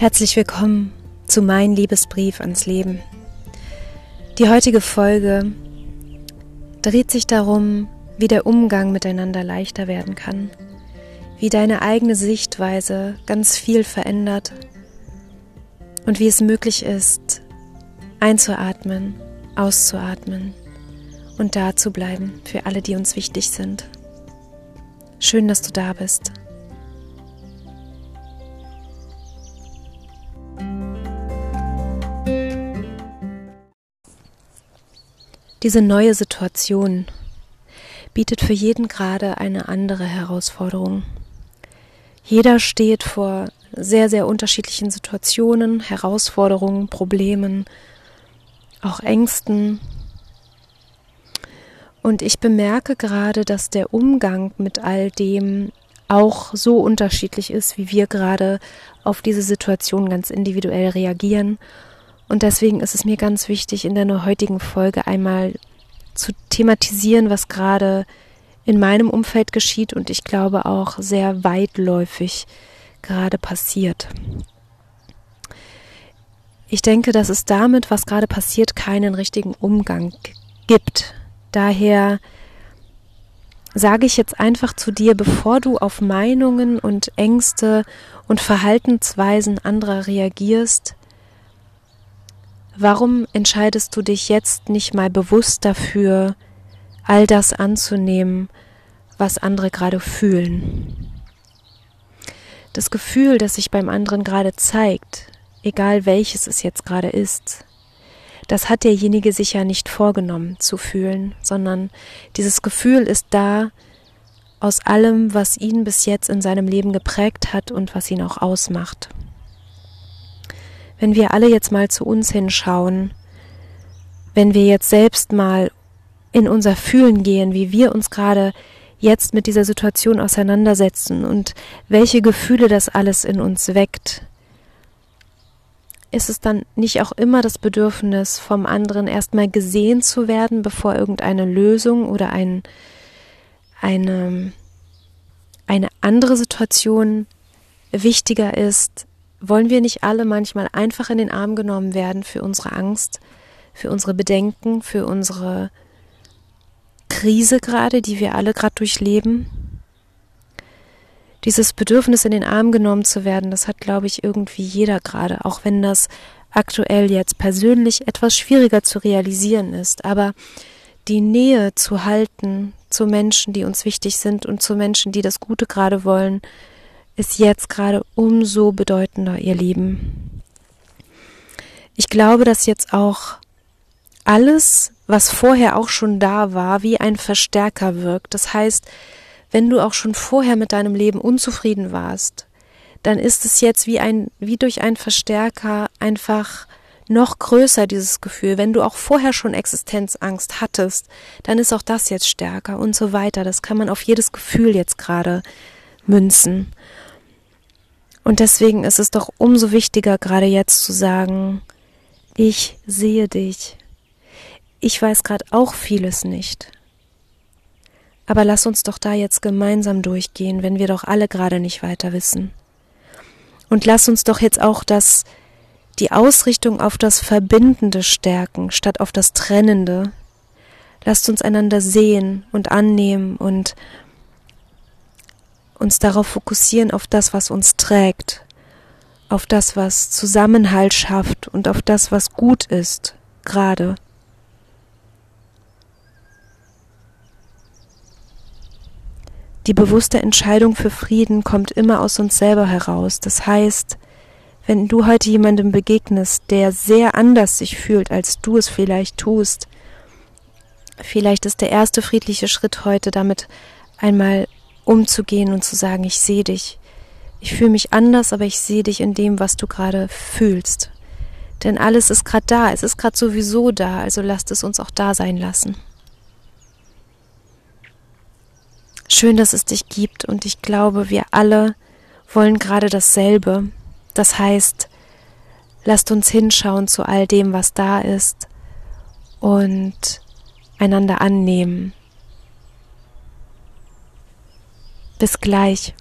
Herzlich willkommen zu Mein Liebesbrief ans Leben. Die heutige Folge dreht sich darum, wie der Umgang miteinander leichter werden kann, wie deine eigene Sichtweise ganz viel verändert und wie es möglich ist, einzuatmen, auszuatmen und da zu bleiben für alle, die uns wichtig sind. Schön, dass du da bist. Diese neue Situation bietet für jeden gerade eine andere Herausforderung. Jeder steht vor sehr, sehr unterschiedlichen Situationen, Herausforderungen, Problemen, auch Ängsten. Und ich bemerke gerade, dass der Umgang mit all dem auch so unterschiedlich ist, wie wir gerade auf diese Situation ganz individuell reagieren und deswegen ist es mir ganz wichtig, in der heutigen Folge einmal zu thematisieren, was gerade in meinem Umfeld geschieht und ich glaube auch sehr weitläufig gerade passiert. Ich denke, dass es damit, was gerade passiert, keinen richtigen Umgang gibt. Daher sage ich jetzt einfach zu dir, bevor du auf Meinungen und Ängste und Verhaltensweisen anderer reagierst, Warum entscheidest du dich jetzt nicht mal bewusst dafür, all das anzunehmen, was andere gerade fühlen? Das Gefühl, das sich beim anderen gerade zeigt, egal welches es jetzt gerade ist, das hat derjenige sich ja nicht vorgenommen zu fühlen, sondern dieses Gefühl ist da aus allem, was ihn bis jetzt in seinem Leben geprägt hat und was ihn auch ausmacht wenn wir alle jetzt mal zu uns hinschauen, wenn wir jetzt selbst mal in unser Fühlen gehen, wie wir uns gerade jetzt mit dieser Situation auseinandersetzen und welche Gefühle das alles in uns weckt, ist es dann nicht auch immer das Bedürfnis vom anderen erstmal gesehen zu werden, bevor irgendeine Lösung oder ein, eine, eine andere Situation wichtiger ist, wollen wir nicht alle manchmal einfach in den Arm genommen werden für unsere Angst, für unsere Bedenken, für unsere Krise gerade, die wir alle gerade durchleben? Dieses Bedürfnis in den Arm genommen zu werden, das hat, glaube ich, irgendwie jeder gerade, auch wenn das aktuell jetzt persönlich etwas schwieriger zu realisieren ist. Aber die Nähe zu halten zu Menschen, die uns wichtig sind und zu Menschen, die das Gute gerade wollen, ist jetzt gerade umso bedeutender, ihr Lieben. Ich glaube, dass jetzt auch alles, was vorher auch schon da war, wie ein Verstärker wirkt. Das heißt, wenn du auch schon vorher mit deinem Leben unzufrieden warst, dann ist es jetzt wie ein, wie durch einen Verstärker einfach noch größer, dieses Gefühl. Wenn du auch vorher schon Existenzangst hattest, dann ist auch das jetzt stärker und so weiter. Das kann man auf jedes Gefühl jetzt gerade münzen. Und deswegen ist es doch umso wichtiger, gerade jetzt zu sagen, ich sehe dich. Ich weiß gerade auch vieles nicht. Aber lass uns doch da jetzt gemeinsam durchgehen, wenn wir doch alle gerade nicht weiter wissen. Und lass uns doch jetzt auch das, die Ausrichtung auf das Verbindende stärken, statt auf das Trennende. Lasst uns einander sehen und annehmen und uns darauf fokussieren, auf das, was uns trägt, auf das, was Zusammenhalt schafft und auf das, was gut ist, gerade. Die bewusste Entscheidung für Frieden kommt immer aus uns selber heraus. Das heißt, wenn du heute jemandem begegnest, der sehr anders sich fühlt, als du es vielleicht tust, vielleicht ist der erste friedliche Schritt heute damit einmal umzugehen und zu sagen, ich sehe dich. Ich fühle mich anders, aber ich sehe dich in dem, was du gerade fühlst. Denn alles ist gerade da, es ist gerade sowieso da, also lasst es uns auch da sein lassen. Schön, dass es dich gibt und ich glaube, wir alle wollen gerade dasselbe. Das heißt, lasst uns hinschauen zu all dem, was da ist und einander annehmen Bis gleich.